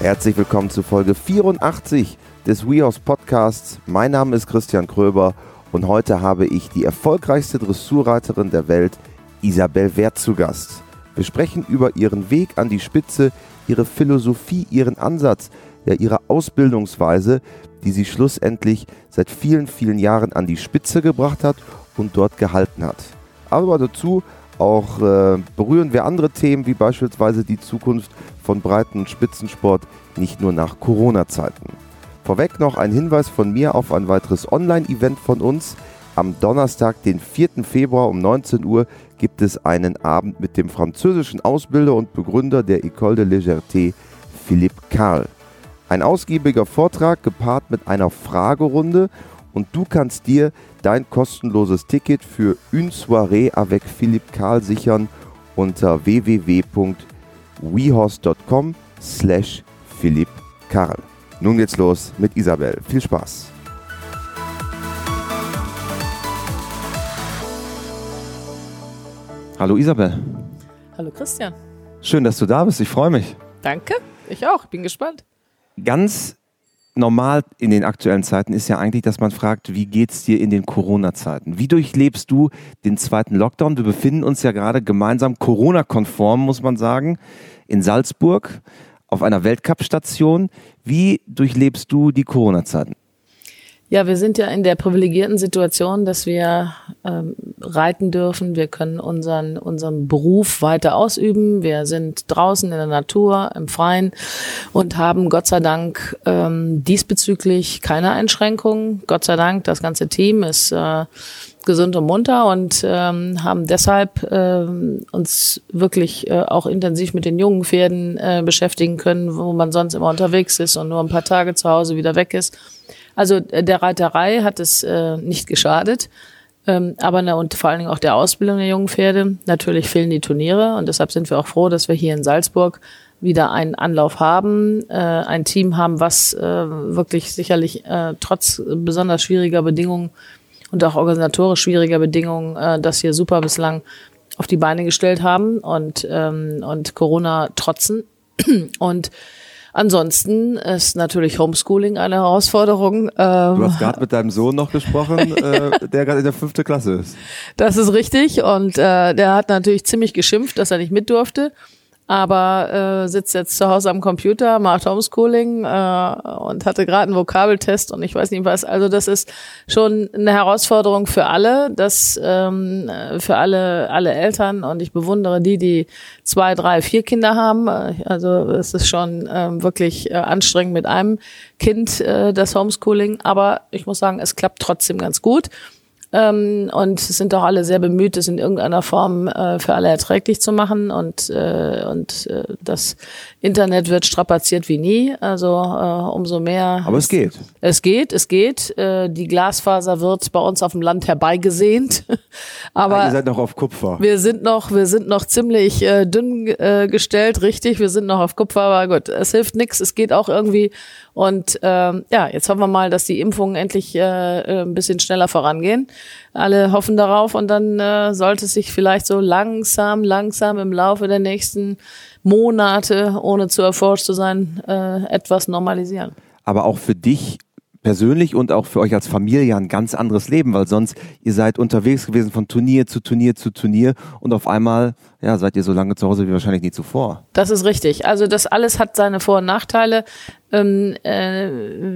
Herzlich willkommen zu Folge 84 des WeHorse Podcasts. Mein Name ist Christian Kröber und heute habe ich die erfolgreichste Dressurreiterin der Welt, Isabel Wert, zu Gast. Wir sprechen über ihren Weg an die Spitze, ihre Philosophie, ihren Ansatz, ja ihre Ausbildungsweise, die sie schlussendlich seit vielen, vielen Jahren an die Spitze gebracht hat und dort gehalten hat. Aber dazu auch äh, berühren wir andere Themen, wie beispielsweise die Zukunft von Breiten- und Spitzensport, nicht nur nach Corona-Zeiten. Vorweg noch ein Hinweis von mir auf ein weiteres Online-Event von uns. Am Donnerstag, den 4. Februar um 19 Uhr, gibt es einen Abend mit dem französischen Ausbilder und Begründer der École de Légèreté, Philippe Karl. Ein ausgiebiger Vortrag gepaart mit einer Fragerunde und du kannst dir dein kostenloses Ticket für Une Soirée avec Philippe Karl sichern unter www.wehorse.com slash Philipp Karl. Nun geht's los mit Isabel. Viel Spaß! Hallo Isabel. Hallo Christian. Schön, dass du da bist. Ich freue mich. Danke. Ich auch. Bin gespannt. Ganz normal in den aktuellen Zeiten ist ja eigentlich, dass man fragt, wie geht's dir in den Corona-Zeiten? Wie durchlebst du den zweiten Lockdown? Wir befinden uns ja gerade gemeinsam Corona-konform, muss man sagen, in Salzburg auf einer Weltcup-Station. Wie durchlebst du die Corona-Zeiten? Ja, wir sind ja in der privilegierten Situation, dass wir ähm, reiten dürfen. Wir können unseren, unseren Beruf weiter ausüben. Wir sind draußen in der Natur, im Freien und haben Gott sei Dank ähm, diesbezüglich keine Einschränkungen. Gott sei Dank, das ganze Team ist äh, gesund und munter und ähm, haben deshalb ähm, uns wirklich äh, auch intensiv mit den jungen Pferden äh, beschäftigen können, wo man sonst immer unterwegs ist und nur ein paar Tage zu Hause wieder weg ist. Also äh, der Reiterei hat es äh, nicht geschadet, ähm, aber ne, und vor allen Dingen auch der Ausbildung der jungen Pferde. Natürlich fehlen die Turniere und deshalb sind wir auch froh, dass wir hier in Salzburg wieder einen Anlauf haben, äh, ein Team haben, was äh, wirklich sicherlich äh, trotz besonders schwieriger Bedingungen und auch organisatorisch schwieriger Bedingungen äh, das hier super bislang auf die Beine gestellt haben und, ähm, und Corona trotzen. Und Ansonsten ist natürlich Homeschooling eine Herausforderung. du hast gerade mit deinem Sohn noch gesprochen, äh, der gerade in der fünften Klasse ist. Das ist richtig und äh, der hat natürlich ziemlich geschimpft, dass er nicht mit durfte aber äh, sitzt jetzt zu Hause am Computer, macht Homeschooling äh, und hatte gerade einen Vokabeltest und ich weiß nicht was. Also das ist schon eine Herausforderung für alle, das ähm, für alle alle Eltern und ich bewundere die, die zwei, drei, vier Kinder haben. Also es ist schon ähm, wirklich äh, anstrengend mit einem Kind äh, das Homeschooling, aber ich muss sagen, es klappt trotzdem ganz gut. Ähm, und sind doch alle sehr bemüht, es in irgendeiner Form äh, für alle erträglich zu machen. Und, äh, und äh, das Internet wird strapaziert wie nie. Also äh, umso mehr. Aber es geht. Es geht, es geht. Äh, die Glasfaser wird bei uns auf dem Land herbeigesehnt. Aber ah, ihr seid noch auf Kupfer. Wir sind noch, wir sind noch ziemlich äh, dünn äh, gestellt, richtig. Wir sind noch auf Kupfer, aber gut, es hilft nichts. Es geht auch irgendwie. Und ähm, ja, jetzt hoffen wir mal, dass die Impfungen endlich äh, äh, ein bisschen schneller vorangehen. Alle hoffen darauf und dann äh, sollte es sich vielleicht so langsam, langsam im Laufe der nächsten Monate, ohne zu erforscht zu sein, äh, etwas normalisieren. Aber auch für dich persönlich und auch für euch als Familie ein ganz anderes Leben, weil sonst ihr seid unterwegs gewesen von Turnier zu Turnier zu Turnier und auf einmal ja, seid ihr so lange zu Hause wie wahrscheinlich nie zuvor. Das ist richtig. Also das alles hat seine Vor- und Nachteile. Ähm, äh,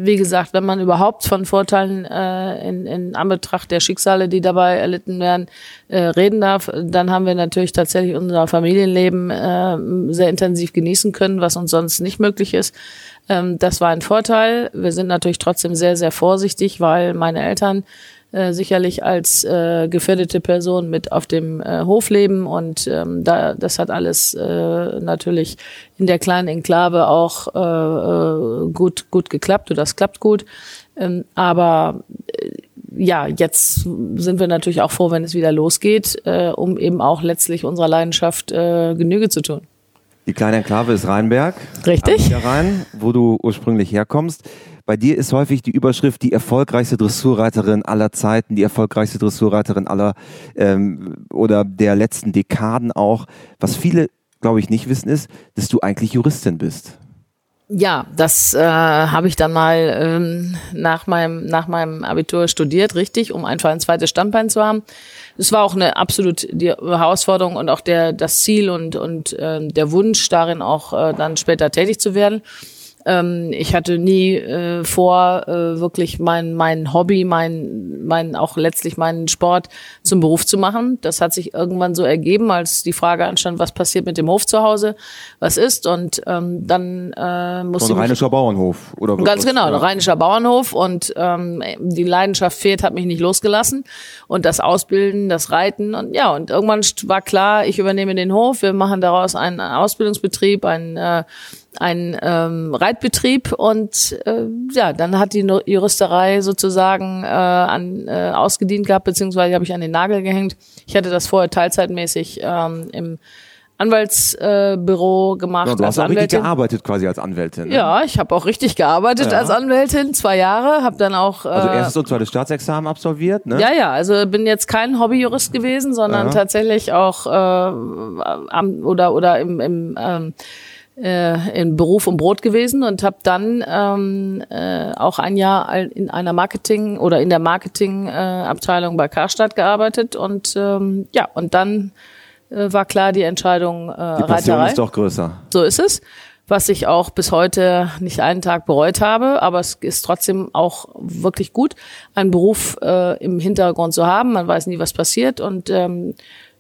wie gesagt, wenn man überhaupt von Vorteilen äh, in, in Anbetracht der Schicksale, die dabei erlitten werden, äh, reden darf, dann haben wir natürlich tatsächlich unser Familienleben äh, sehr intensiv genießen können, was uns sonst nicht möglich ist. Ähm, das war ein Vorteil. Wir sind natürlich trotzdem sehr, sehr vorsichtig, weil meine Eltern äh, sicherlich als äh, gefährdete Person mit auf dem äh, Hof leben und ähm, da das hat alles äh, natürlich in der kleinen Enklave auch äh, äh gut gut geklappt oder das klappt gut ähm, aber äh, ja, jetzt sind wir natürlich auch froh, wenn es wieder losgeht, äh, um eben auch letztlich unserer Leidenschaft äh, Genüge zu tun. Die kleine Enklave ist Rheinberg. Richtig. Rhein, wo du ursprünglich herkommst. Bei dir ist häufig die Überschrift die erfolgreichste Dressurreiterin aller Zeiten, die erfolgreichste Dressurreiterin aller ähm, oder der letzten Dekaden auch. Was viele, glaube ich, nicht wissen, ist, dass du eigentlich Juristin bist. Ja, das äh, habe ich dann mal ähm, nach, meinem, nach meinem Abitur studiert, richtig, um einfach ein zweites Standbein zu haben. Es war auch eine absolut die Herausforderung und auch der, das Ziel und, und äh, der Wunsch darin auch äh, dann später tätig zu werden. Ähm, ich hatte nie äh, vor, äh, wirklich mein, mein Hobby, mein, mein, auch letztlich meinen Sport zum Beruf zu machen. Das hat sich irgendwann so ergeben, als die Frage anstand, was passiert mit dem Hof zu Hause, was ist. Und ähm, dann äh, musste Ein rheinischer Bauernhof, oder? Ganz genau, ein rheinischer Bauernhof. Und ähm, die Leidenschaft fehlt, hat mich nicht losgelassen. Und das Ausbilden, das Reiten. Und ja, und irgendwann war klar, ich übernehme den Hof, wir machen daraus einen Ausbildungsbetrieb, einen äh, ein ähm, Reitbetrieb und äh, ja, dann hat die Juristerei sozusagen äh, an, äh, ausgedient gehabt, beziehungsweise habe ich an den Nagel gehängt. Ich hatte das vorher teilzeitmäßig ähm, im Anwaltsbüro äh, gemacht. Ja, du hast auch Anwältin. richtig gearbeitet quasi als Anwältin. Ne? Ja, ich habe auch richtig gearbeitet ja. als Anwältin, zwei Jahre, habe dann auch. Äh, also erstes und zweites Staatsexamen absolviert, ne? Ja, ja, also bin jetzt kein Hobbyjurist gewesen, sondern ja. tatsächlich auch äh, am, oder oder im, im ähm, äh, in Beruf und Brot gewesen und habe dann ähm, äh, auch ein Jahr in einer Marketing oder in der Marketingabteilung äh, bei Karstadt gearbeitet und ähm, ja und dann äh, war klar die Entscheidung äh, die Passion Reiterei. ist doch größer. So ist es, was ich auch bis heute nicht einen Tag bereut habe, aber es ist trotzdem auch wirklich gut, einen Beruf äh, im Hintergrund zu haben. Man weiß nie, was passiert und ähm,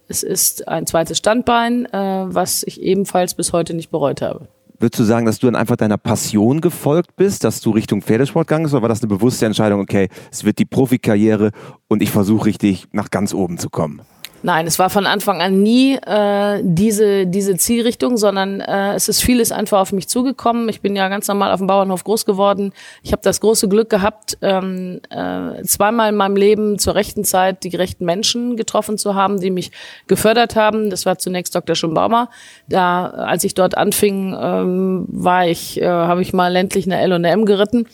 es ist ein zweites Standbein, äh, was ich ebenfalls bis heute nicht bereut habe. Würdest du sagen, dass du dann einfach deiner Passion gefolgt bist, dass du Richtung Pferdesport gegangen bist, oder war das eine bewusste Entscheidung, okay, es wird die Profikarriere und ich versuche richtig nach ganz oben zu kommen? Nein, es war von Anfang an nie äh, diese, diese Zielrichtung, sondern äh, es ist vieles einfach auf mich zugekommen. Ich bin ja ganz normal auf dem Bauernhof groß geworden. Ich habe das große Glück gehabt, ähm, äh, zweimal in meinem Leben zur rechten Zeit die gerechten Menschen getroffen zu haben, die mich gefördert haben. Das war zunächst Dr. Schumbaumer. Da, als ich dort anfing, ähm, war ich, äh, habe ich mal ländlich eine L und eine M geritten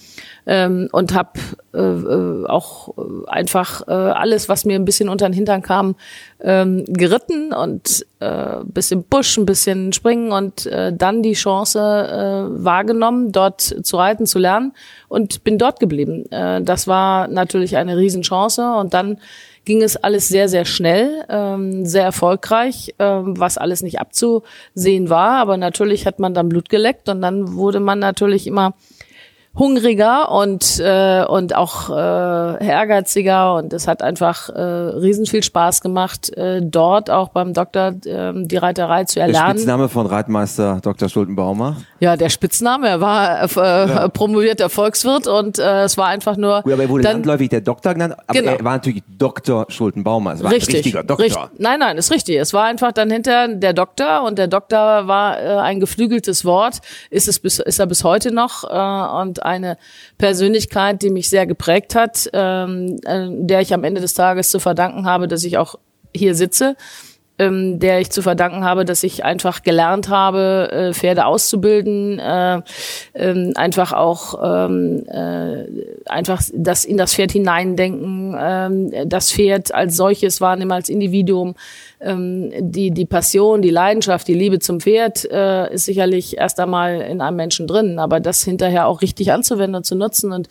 ähm, und habe äh, äh, auch einfach äh, alles, was mir ein bisschen unter den Hintern kam, ähm, geritten und äh, bisschen Busch, ein bisschen springen und äh, dann die Chance äh, wahrgenommen, dort zu reiten, zu lernen und bin dort geblieben. Äh, das war natürlich eine Riesenchance und dann ging es alles sehr, sehr schnell, ähm, sehr erfolgreich, ähm, was alles nicht abzusehen war. Aber natürlich hat man dann Blut geleckt und dann wurde man natürlich immer hungriger und äh, und auch äh, ehrgeiziger und es hat einfach äh, riesen viel Spaß gemacht äh, dort auch beim Doktor äh, die Reiterei zu erlernen. Der Spitzname von Reitmeister Dr. Schultenbaumer? Ja, der Spitzname, er war äh, ja. promovierter Volkswirt und äh, es war einfach nur Gut, aber er wurde dann, landläufig der Doktor genannt, aber genau. er war natürlich Dr. Schultenbaumer, es war richtig, ein richtiger Doktor. Richtig. Nein, nein, ist richtig. Es war einfach dann hinter der Doktor und der Doktor war äh, ein geflügeltes Wort, ist es bis ist er bis heute noch äh, und eine Persönlichkeit, die mich sehr geprägt hat, ähm, äh, der ich am Ende des Tages zu verdanken habe, dass ich auch hier sitze ähm, der ich zu verdanken habe, dass ich einfach gelernt habe, äh, Pferde auszubilden, äh, ähm, einfach auch ähm, äh, einfach das in das Pferd hineindenken, ähm, das Pferd als solches wahrnehmen als Individuum, ähm, die die Passion, die Leidenschaft, die Liebe zum Pferd äh, ist sicherlich erst einmal in einem Menschen drin, aber das hinterher auch richtig anzuwenden und zu nutzen und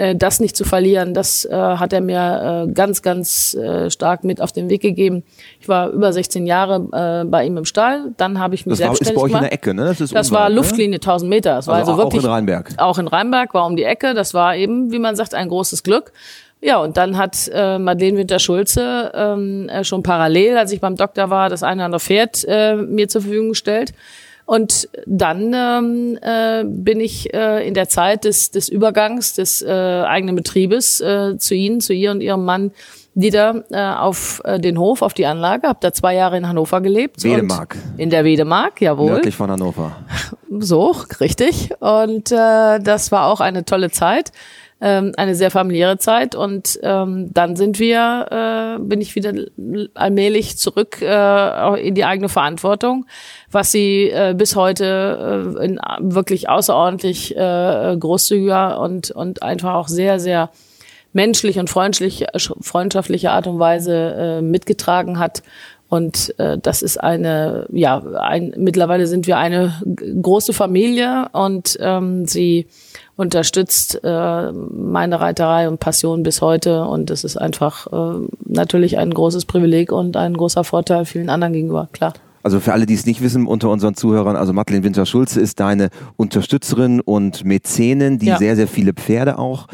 äh, das nicht zu verlieren, das äh, hat er mir äh, ganz, ganz äh, stark mit auf den Weg gegeben. Ich war über 16 Jahre äh, bei ihm im Stall, dann habe ich mich das selbstständig war, ist bei euch gemacht. in der Ecke, ne? Das, ist das war ne? Luftlinie 1000 Meter. Das war also, also wirklich auch in Rheinberg. Auch in Rheinberg war um die Ecke. Das war eben, wie man sagt, ein großes Glück. Ja, und dann hat äh, Madeleine Winter-Schulze ähm, äh, schon parallel, als ich beim Doktor war, das eine oder andere Pferd äh, mir zur Verfügung gestellt. Und dann ähm, äh, bin ich äh, in der Zeit des, des Übergangs des äh, eigenen Betriebes äh, zu Ihnen, zu ihr und Ihrem Mann wieder äh, auf äh, den Hof, auf die Anlage, habe da zwei Jahre in Hannover gelebt. Wedemark. In der Wedemark, jawohl. Nördlich von Hannover. So, richtig. Und äh, das war auch eine tolle Zeit ähm, eine sehr familiäre Zeit. Und ähm, dann sind wir, äh, bin ich wieder allmählich zurück äh, in die eigene Verantwortung, was sie äh, bis heute äh, in wirklich außerordentlich äh, großzügiger und und einfach auch sehr sehr menschlich und freundlich, freundschaftliche Art und Weise äh, mitgetragen hat. Und äh, das ist eine, ja, ein, mittlerweile sind wir eine große Familie. Und ähm, sie unterstützt äh, meine Reiterei und Passion bis heute. Und das ist einfach äh, natürlich ein großes Privileg und ein großer Vorteil vielen anderen gegenüber, klar. Also für alle, die es nicht wissen, unter unseren Zuhörern, also Madeleine Winter-Schulze ist deine Unterstützerin und Mäzenin, die ja. sehr, sehr viele Pferde auch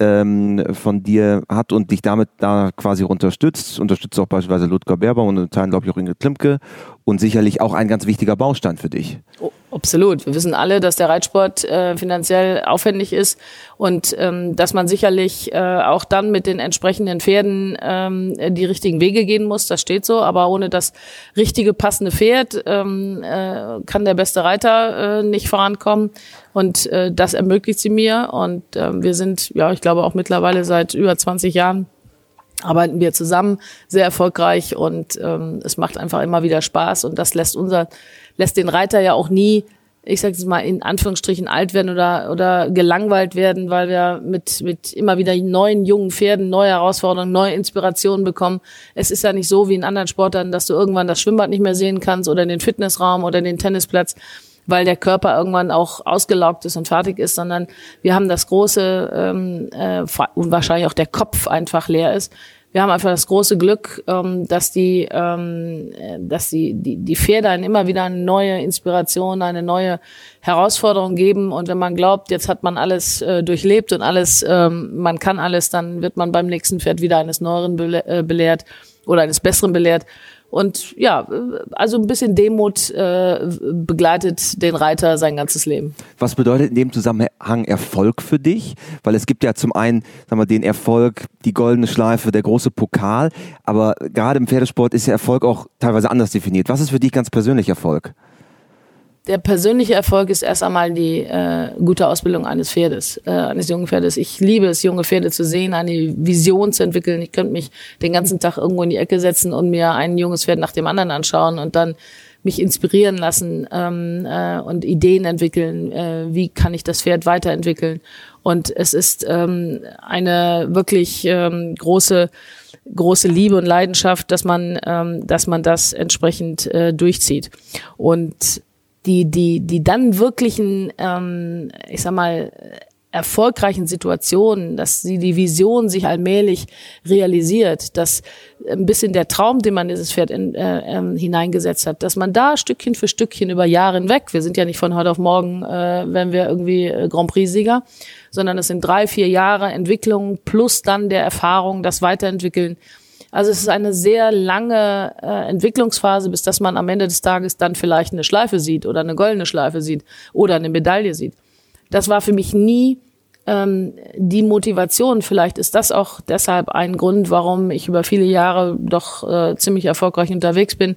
ähm, von dir hat und dich damit da quasi unterstützt. Unterstützt auch beispielsweise Ludger Berber und in Teilen, glaube ich, auch Ingrid Klimke und sicherlich auch ein ganz wichtiger Baustein für dich. Oh, absolut. Wir wissen alle, dass der Reitsport äh, finanziell aufwendig ist und ähm, dass man sicherlich äh, auch dann mit den entsprechenden Pferden ähm, die richtigen Wege gehen muss. Das steht so. Aber ohne das richtige, passende Pferd ähm, äh, kann der beste Reiter äh, nicht vorankommen. Und äh, das ermöglicht sie mir. Und äh, wir sind, ja, ich glaube auch mittlerweile seit über 20 Jahren arbeiten wir zusammen sehr erfolgreich und ähm, es macht einfach immer wieder Spaß und das lässt unser lässt den Reiter ja auch nie ich sage jetzt mal in Anführungsstrichen alt werden oder oder gelangweilt werden, weil wir mit mit immer wieder neuen jungen Pferden neue Herausforderungen, neue Inspirationen bekommen. Es ist ja nicht so wie in anderen Sportarten, dass du irgendwann das Schwimmbad nicht mehr sehen kannst oder den Fitnessraum oder den Tennisplatz weil der Körper irgendwann auch ausgelaugt ist und fertig ist, sondern wir haben das große ähm, äh, und wahrscheinlich auch der Kopf einfach leer ist. Wir haben einfach das große Glück, ähm, dass die, ähm, dass die, die, die Pferde einen immer wieder eine neue Inspiration, eine neue Herausforderung geben. Und wenn man glaubt, jetzt hat man alles äh, durchlebt und alles, ähm, man kann alles, dann wird man beim nächsten Pferd wieder eines Neueren äh, belehrt oder eines Besseren belehrt. Und ja, also ein bisschen Demut äh, begleitet den Reiter sein ganzes Leben. Was bedeutet in dem Zusammenhang Erfolg für dich? Weil es gibt ja zum einen, sagen wir, den Erfolg, die goldene Schleife, der große Pokal, aber gerade im Pferdesport ist ja Erfolg auch teilweise anders definiert. Was ist für dich ganz persönlich Erfolg? Der persönliche Erfolg ist erst einmal die äh, gute Ausbildung eines Pferdes, äh, eines jungen Pferdes. Ich liebe es, junge Pferde zu sehen, eine Vision zu entwickeln. Ich könnte mich den ganzen Tag irgendwo in die Ecke setzen und mir ein junges Pferd nach dem anderen anschauen und dann mich inspirieren lassen ähm, äh, und Ideen entwickeln. Äh, wie kann ich das Pferd weiterentwickeln? Und es ist ähm, eine wirklich ähm, große große Liebe und Leidenschaft, dass man, ähm, dass man das entsprechend äh, durchzieht. Und die, die, die dann wirklichen, ähm, ich sag mal, erfolgreichen Situationen, dass sie die Vision sich allmählich realisiert, dass ein bisschen der Traum, den man in dieses Pferd in, äh, äh, hineingesetzt hat, dass man da Stückchen für Stückchen über Jahre hinweg, wir sind ja nicht von heute auf morgen, äh, wenn wir irgendwie äh, Grand Prix-Sieger, sondern es sind drei, vier Jahre Entwicklung plus dann der Erfahrung, das Weiterentwickeln, also es ist eine sehr lange äh, Entwicklungsphase, bis dass man am Ende des Tages dann vielleicht eine Schleife sieht oder eine goldene Schleife sieht oder eine Medaille sieht. Das war für mich nie ähm, die Motivation. Vielleicht ist das auch deshalb ein Grund, warum ich über viele Jahre doch äh, ziemlich erfolgreich unterwegs bin.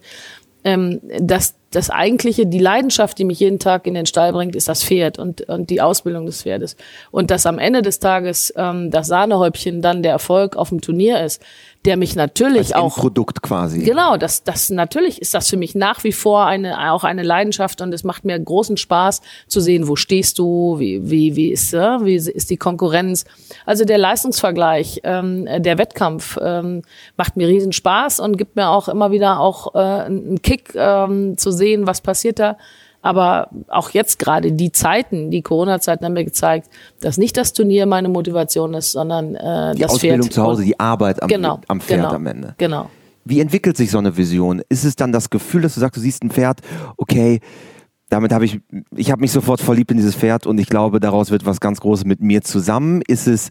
Ähm, dass das eigentliche, die Leidenschaft, die mich jeden Tag in den Stall bringt, ist das Pferd und, und die Ausbildung des Pferdes. Und dass am Ende des Tages ähm, das Sahnehäubchen dann der Erfolg auf dem Turnier ist, der mich natürlich Als auch Produkt quasi. Genau, das das natürlich ist das für mich nach wie vor eine auch eine Leidenschaft und es macht mir großen Spaß zu sehen, wo stehst du, wie wie wie ist äh, wie ist die Konkurrenz. Also der Leistungsvergleich, ähm, der Wettkampf ähm, macht mir riesen Spaß und gibt mir auch immer wieder auch äh, einen Kick ähm, zu sehen, was passiert da. Aber auch jetzt gerade die Zeiten, die Corona-Zeiten haben mir gezeigt, dass nicht das Turnier meine Motivation ist, sondern äh, die das Ausbildung Pferd. zu Hause, die Arbeit am, Genau, am Pferd genau, am Ende. Genau. Wie entwickelt sich so eine Vision? Ist es dann das Gefühl, dass du sagst, du siehst ein Pferd, okay, damit habe ich, ich habe mich sofort verliebt in dieses Pferd und ich glaube, daraus wird was ganz Großes mit mir zusammen. Ist es,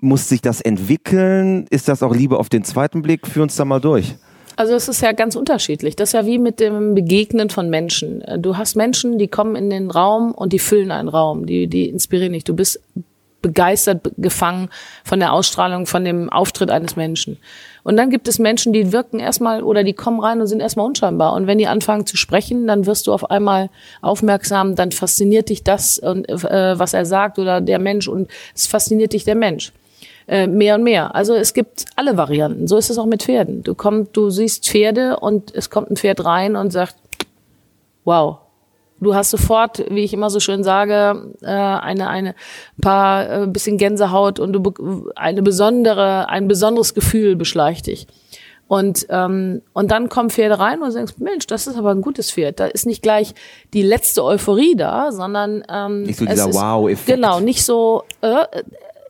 muss sich das entwickeln? Ist das auch Liebe auf den zweiten Blick? Führ uns da mal durch. Also es ist ja ganz unterschiedlich. Das ist ja wie mit dem Begegnen von Menschen. Du hast Menschen, die kommen in den Raum und die füllen einen Raum, die, die inspirieren dich. Du bist begeistert, gefangen von der Ausstrahlung, von dem Auftritt eines Menschen. Und dann gibt es Menschen, die wirken erstmal oder die kommen rein und sind erstmal unscheinbar. Und wenn die anfangen zu sprechen, dann wirst du auf einmal aufmerksam, dann fasziniert dich das, äh, was er sagt oder der Mensch und es fasziniert dich der Mensch äh, mehr und mehr. Also es gibt alle Varianten. So ist es auch mit Pferden. Du kommst, du siehst Pferde und es kommt ein Pferd rein und sagt, wow. Du hast sofort, wie ich immer so schön sage, äh, eine eine paar äh, bisschen Gänsehaut und du eine besondere ein besonderes Gefühl beschleicht dich. Und, ähm, und dann kommen Pferde rein und du denkst, Mensch, das ist aber ein gutes Pferd. Da ist nicht gleich die letzte Euphorie da, sondern ähm, nicht so dieser Wow-Effekt. Genau, nicht so. Äh,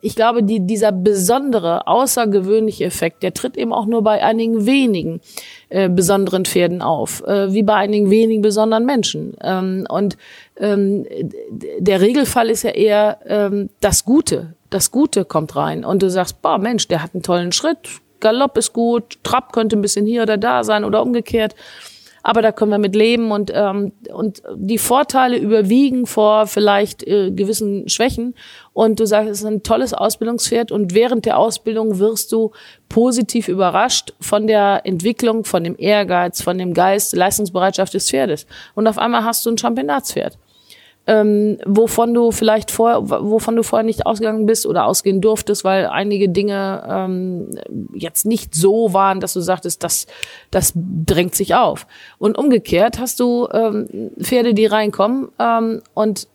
ich glaube, die, dieser besondere, außergewöhnliche Effekt, der tritt eben auch nur bei einigen wenigen äh, besonderen Pferden auf, äh, wie bei einigen wenigen besonderen Menschen. Ähm, und ähm, der Regelfall ist ja eher ähm, das Gute. Das Gute kommt rein und du sagst, boah, Mensch, der hat einen tollen Schritt, Galopp ist gut, Trab könnte ein bisschen hier oder da sein oder umgekehrt. Aber da können wir mit leben und, ähm, und die Vorteile überwiegen vor vielleicht äh, gewissen Schwächen. Und du sagst, es ist ein tolles Ausbildungspferd und während der Ausbildung wirst du positiv überrascht von der Entwicklung, von dem Ehrgeiz, von dem Geist, Leistungsbereitschaft des Pferdes. Und auf einmal hast du ein Championatspferd ähm, wovon du vielleicht vorher, wovon du vorher nicht ausgegangen bist oder ausgehen durftest, weil einige Dinge ähm, jetzt nicht so waren, dass du sagtest, das, das drängt sich auf. Und umgekehrt hast du ähm, Pferde, die reinkommen ähm, und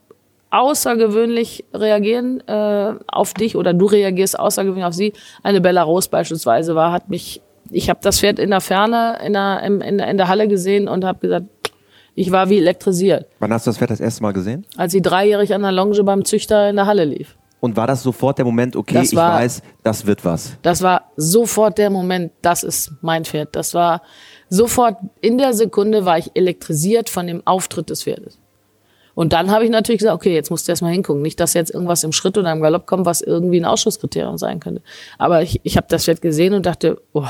außergewöhnlich reagieren äh, auf dich oder du reagierst außergewöhnlich auf sie. Eine Belarus beispielsweise war, hat mich, ich habe das Pferd in der Ferne in der, in, in der Halle gesehen und habe gesagt, ich war wie elektrisiert. Wann hast du das Pferd das erste Mal gesehen? Als sie dreijährig an der Longe beim Züchter in der Halle lief. Und war das sofort der Moment, okay, Das ich war- weiß, das wird was? Das war sofort der Moment, das ist mein Pferd. Das war sofort in der Sekunde war ich elektrisiert von dem Auftritt des Pferdes. Und dann habe ich natürlich gesagt, okay, jetzt musst du erstmal hingucken. Nicht, dass jetzt irgendwas im Schritt oder im Galopp kommt, was irgendwie ein Ausschusskriterium sein könnte. Aber ich, ich habe das Pferd gesehen und dachte, oh.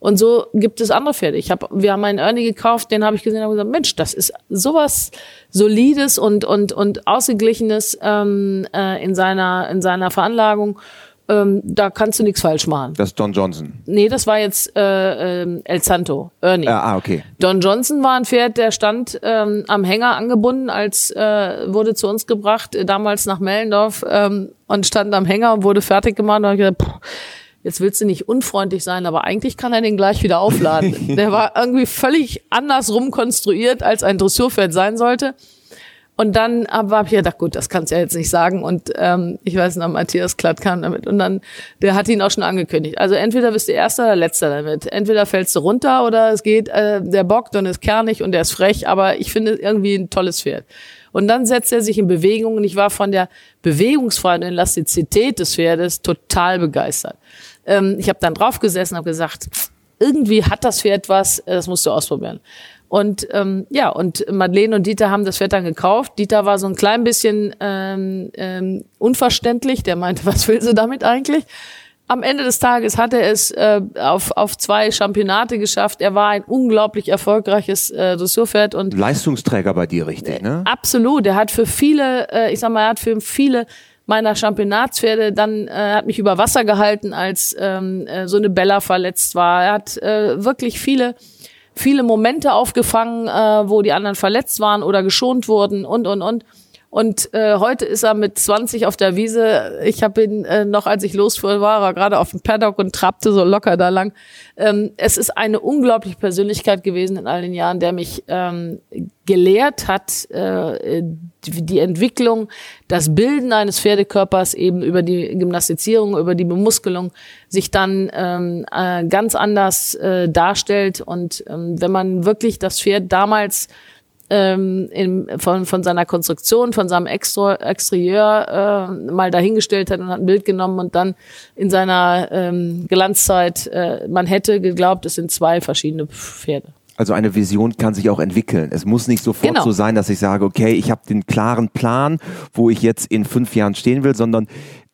Und so gibt es andere Pferde. Ich hab, wir haben einen Ernie gekauft, den habe ich gesehen und gesagt, Mensch, das ist sowas solides und und und ausgeglichenes ähm, äh, in seiner in seiner Veranlagung. Ähm, da kannst du nichts falsch machen. Das ist Don Johnson. Nee, das war jetzt äh, ähm, El Santo, Ernie. Ja, ah, okay. Don Johnson war ein Pferd, der stand ähm, am Hänger angebunden, als äh, wurde zu uns gebracht, äh, damals nach Mellendorf ähm, und stand am Hänger und wurde fertig gemacht. Und ich gesagt, puh, jetzt willst du nicht unfreundlich sein, aber eigentlich kann er den gleich wieder aufladen. der war irgendwie völlig anders rumkonstruiert, als ein Dressurpferd sein sollte. Und dann habe ich gedacht, gut, das kannst du ja jetzt nicht sagen. Und ähm, ich weiß noch, Matthias Klatt kam damit. Und dann, der hat ihn auch schon angekündigt. Also entweder bist du Erster oder Letzter damit. Entweder fällst du runter oder es geht, äh, der bockt und ist kernig und der ist frech. Aber ich finde irgendwie ein tolles Pferd. Und dann setzt er sich in Bewegung und ich war von der Bewegungsfreiheit und Elastizität des Pferdes total begeistert. Ähm, ich habe dann draufgesessen und habe gesagt, irgendwie hat das Pferd was, äh, das musst du ausprobieren. Und ähm, ja, und Madeleine und Dieter haben das Pferd dann gekauft. Dieter war so ein klein bisschen ähm, ähm, unverständlich. Der meinte, was will sie damit eigentlich? Am Ende des Tages hat er es äh, auf, auf zwei Championate geschafft. Er war ein unglaublich erfolgreiches äh, Dressurpferd und Leistungsträger bei dir, richtig, ne? Absolut. Er hat für viele, äh, ich sag mal, er hat für viele meiner Championatspferde dann äh, hat mich über Wasser gehalten, als ähm, äh, so eine Bella verletzt war. Er hat äh, wirklich viele viele Momente aufgefangen, äh, wo die anderen verletzt waren oder geschont wurden und und und. Und äh, heute ist er mit 20 auf der Wiese. Ich habe ihn äh, noch, als ich losfuhr, war er gerade auf dem Paddock und trabte so locker da lang. Ähm, es ist eine unglaubliche Persönlichkeit gewesen in all den Jahren, der mich ähm, gelehrt hat, äh, die, Entwicklung, das Bilden eines Pferdekörpers eben über die Gymnastizierung, über die Bemuskelung sich dann ähm, äh, ganz anders äh, darstellt. Und ähm, wenn man wirklich das Pferd damals ähm, in, von, von seiner Konstruktion, von seinem Extra, Exterieur äh, mal dahingestellt hat und hat ein Bild genommen und dann in seiner ähm, Glanzzeit, äh, man hätte geglaubt, es sind zwei verschiedene Pferde. Also eine Vision kann sich auch entwickeln. Es muss nicht sofort Genau. so sein, dass ich sage, okay, ich habe den klaren Plan, wo ich jetzt in fünf Jahren stehen will, sondern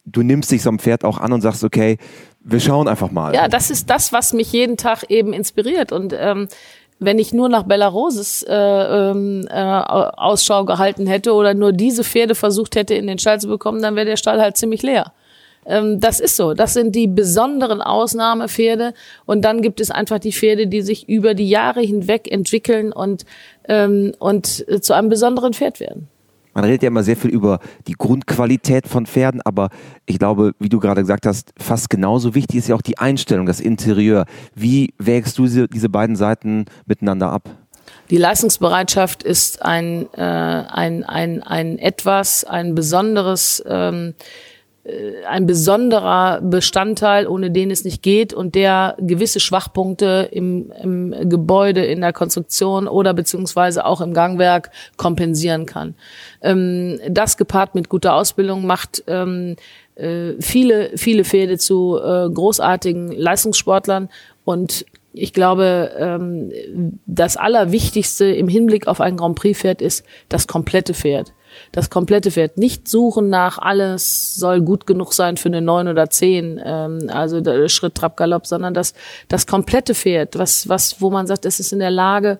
du nimmst dich so einem Pferd auch an und sagst, okay, wir schauen einfach mal. Ja, das ist das, was mich jeden Tag eben inspiriert. Und ähm, wenn ich nur nach Belaroses äh, ähm, äh, Ausschau gehalten hätte oder nur diese Pferde versucht hätte, in den Stall zu bekommen, dann wäre der Stall halt ziemlich leer. Ähm, das ist so. Das sind die besonderen Ausnahmepferde. Und dann gibt es einfach die Pferde, die sich über die Jahre hinweg entwickeln und, ähm, und äh, zu einem besonderen Pferd werden. Man redet ja immer sehr viel über die Grundqualität von Pferden, aber ich glaube, wie du gerade gesagt hast, fast genauso wichtig ist ja auch die Einstellung, das Interieur. Wie wägst du diese, diese beiden Seiten miteinander ab? Die Leistungsbereitschaft ist ein, äh, ein, ein, ein etwas, ein besonderes, ähm, äh, ein besonderer Bestandteil, ohne den es nicht geht und der gewisse Schwachpunkte im, im Gebäude, in der Konstruktion oder beziehungsweise auch im Gangwerk kompensieren kann. Ähm, das gepaart mit guter Ausbildung macht ähm, äh, viele, viele Pferde zu äh, großartigen Leistungssportlern und ich glaube, ähm, das Allerwichtigste im Hinblick auf ein Grand Prix-Pferd ist das komplette Pferd das komplette Pferd. Nicht suchen nach alles soll gut genug sein für eine neun oder zehn, ähm, also Schritt, Trab, Galopp, sondern das, das komplette Pferd, was, was, wo man sagt, es ist in der Lage,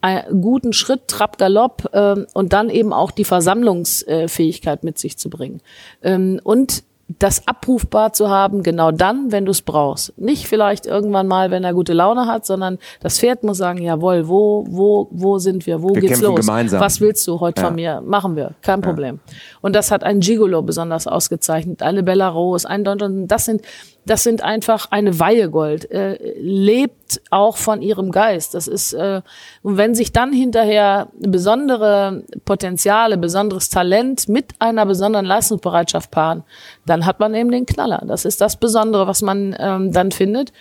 einen guten Schritt, Trab, Galopp ähm, und dann eben auch die Versammlungsfähigkeit mit sich zu bringen. Ähm, und das abrufbar zu haben, genau dann, wenn du es brauchst. Nicht vielleicht irgendwann mal, wenn er gute Laune hat, sondern das Pferd muss sagen, jawohl, wo, wo, wo sind wir, wo wir geht's los? Gemeinsam. Was willst du heute ja. von mir? Machen wir, kein Problem. Ja. Und das hat ein Gigolo besonders ausgezeichnet, eine Belarus, ein Don das sind, das sind einfach eine Weihegold, äh, lebt auch von ihrem Geist. Das ist, äh, und wenn sich dann hinterher besondere Potenziale, besonderes Talent mit einer besonderen Leistungsbereitschaft paaren, dann hat man eben den Knaller. Das ist das Besondere, was man ähm, dann findet.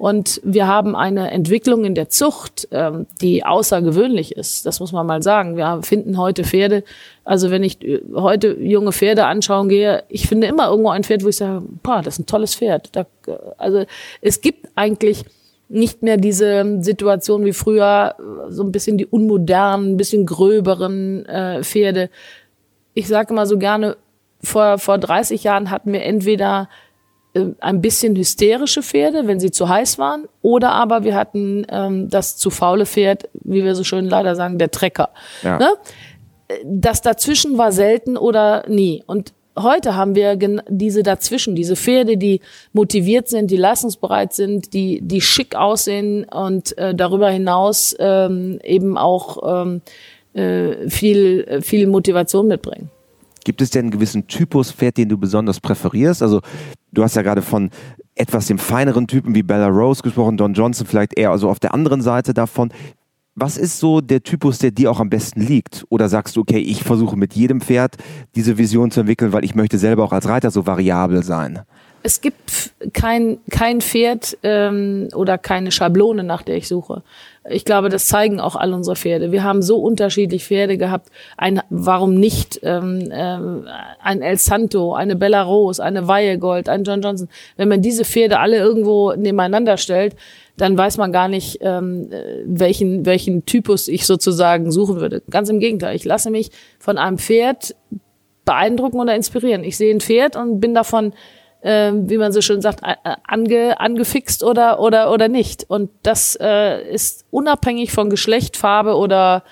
Und wir haben eine Entwicklung in der Zucht, ähm, die außergewöhnlich ist. Das muss man mal sagen. Wir finden heute Pferde. Also wenn ich äh, heute junge Pferde anschauen gehe, ich finde immer irgendwo ein Pferd, wo ich sage, boah, das ist ein tolles Pferd. Da, also es gibt eigentlich nicht mehr diese Situation wie früher, so ein bisschen die unmodernen, ein bisschen gröberen äh, Pferde. Ich sage immer so gerne, vor, vor 30 Jahren hatten wir entweder äh, ein bisschen hysterische Pferde, wenn sie zu heiß waren, oder aber wir hatten ähm, das zu faule Pferd, wie wir so schön leider sagen, der Trecker. Ja. Ne? Das dazwischen war selten oder nie. Und heute haben wir diese dazwischen, diese Pferde, die motiviert sind, die leistungsbereit sind, die, die schick aussehen und äh, darüber hinaus ähm, eben auch ähm, äh, viel, viel Motivation mitbringen. Gibt es denn einen gewissen Typus Pferd, den du besonders präferierst? Also du hast ja gerade von etwas dem feineren Typen wie Bella Rose gesprochen, Don Johnson vielleicht eher also auf der anderen Seite davon. Was ist so der Typus, der dir auch am besten liegt? Oder sagst du, okay, ich versuche mit jedem Pferd diese Vision zu entwickeln, weil ich möchte selber auch als Reiter so variabel sein? es gibt kein, kein Pferd ähm, oder keine Schablone, nach der ich suche. Ich glaube, das zeigen auch all unsere Pferde. Wir haben so unterschiedlich Pferde gehabt. Ein, warum nicht ähm, ähm, ein El Santo, eine Bella Rose, eine Weihegold, ein John Johnson. Wenn man diese Pferde alle irgendwo nebeneinander stellt, dann weiß man gar nicht, ähm, welchen, welchen Typus ich sozusagen suchen würde. Ganz im Gegenteil, ich lasse mich von einem Pferd beeindrucken oder inspirieren. Ich sehe ein Pferd und bin davon äh, wie man so schön sagt, ange, angefixt oder, oder, oder nicht. Und das äh, ist unabhängig von Geschlecht, Farbe oder,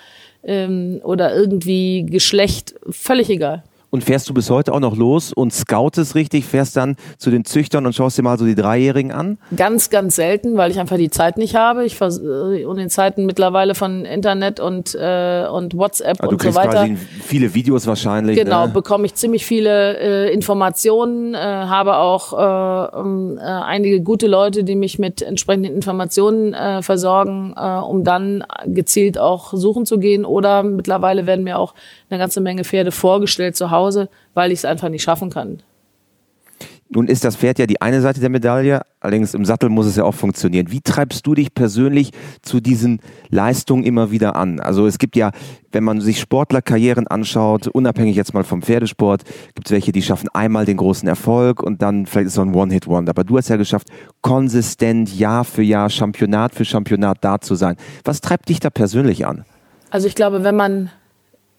ähm, oder irgendwie Geschlecht völlig egal. Und fährst du bis heute auch noch los und scoutest richtig, fährst dann zu den Züchtern und schaust dir mal so die Dreijährigen an? Ganz, ganz selten, weil ich einfach die Zeit nicht habe. Ich vers äh, und in Zeiten mittlerweile von Internet und, äh, und WhatsApp also und so weiter. Quasi viele Videos wahrscheinlich. Genau, ne? bekomme ich ziemlich viele äh, Informationen, äh, habe auch äh, äh, einige gute Leute, die mich mit entsprechenden Informationen äh, versorgen, äh, um dann gezielt auch suchen zu gehen. Oder mittlerweile werden mir auch eine ganze Menge Pferde vorgestellt zu Hause, weil ich es einfach nicht schaffen kann. Nun ist das Pferd ja die eine Seite der Medaille, allerdings im Sattel muss es ja auch funktionieren. Wie treibst du dich persönlich zu diesen Leistungen immer wieder an? Also es gibt ja, wenn man sich Sportlerkarrieren anschaut, unabhängig jetzt mal vom Pferdesport, gibt es welche, die schaffen einmal den großen Erfolg und dann vielleicht ist so ein One-Hit-Wonder. Aber du hast ja geschafft, konsistent Jahr für Jahr, Championat für Championat da zu sein. Was treibt dich da persönlich an? Also ich glaube, wenn man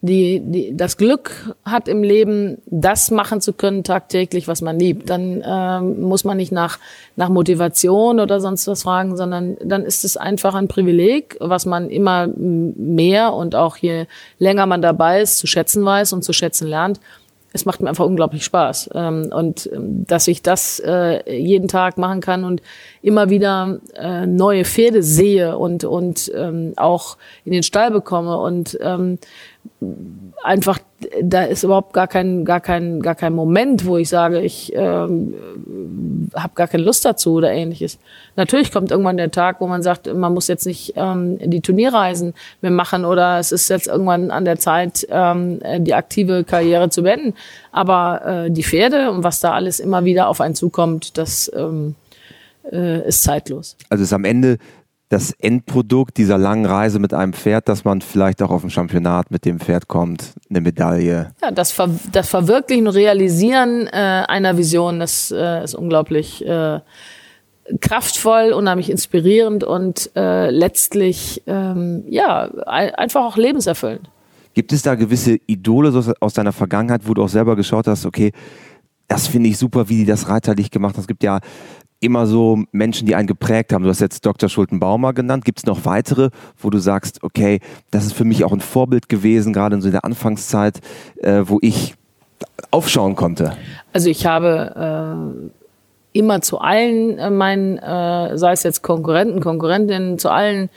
die, die das Glück hat im Leben, das machen zu können tagtäglich, was man liebt, dann ähm, muss man nicht nach, nach Motivation oder sonst was fragen, sondern dann ist es einfach ein Privileg, was man immer mehr und auch je länger man dabei ist, zu schätzen weiß und zu schätzen lernt. Es macht mir einfach unglaublich Spaß. Ähm, und ähm, dass ich das äh, jeden Tag machen kann und immer wieder äh, neue Pferde sehe und, und ähm, auch in den Stall bekomme. Und einfach, da ist überhaupt gar kein, gar kein, gar kein Moment, wo ich sage, ich ähm, habe gar keine Lust dazu oder ähnliches. Natürlich kommt irgendwann der Tag, wo man sagt, man muss jetzt nicht ähm, die Turnierreisen mehr machen oder es ist jetzt irgendwann an der Zeit, ähm, die aktive Karriere zu beenden. Aber äh, die Pferde und was da alles immer wieder auf einen zukommt, das ähm, äh, ist zeitlos. Also ist am Ende das Endprodukt dieser langen Reise mit einem Pferd, dass man vielleicht auch auf dem Championat mit dem Pferd kommt, eine Medaille. Ja, das, Ver das Verwirklichen und Realisieren äh, einer Vision, das äh, ist unglaublich äh, kraftvoll, unheimlich inspirierend und äh, letztlich ähm, ja einfach auch lebenserfüllend. Gibt es da gewisse Idole aus deiner Vergangenheit, wo du auch selber geschaut hast, okay, das finde ich super, wie die das reiterlich gemacht haben. Es gibt ja immer so Menschen, die einen geprägt haben. Du hast jetzt Dr. Schulten-Baumer genannt. Gibt es noch weitere, wo du sagst, okay, das ist für mich auch ein Vorbild gewesen, gerade in so der Anfangszeit, äh, wo ich aufschauen konnte? Also ich habe äh, immer zu allen äh, meinen, äh, sei es jetzt Konkurrenten, Konkurrentinnen, zu allen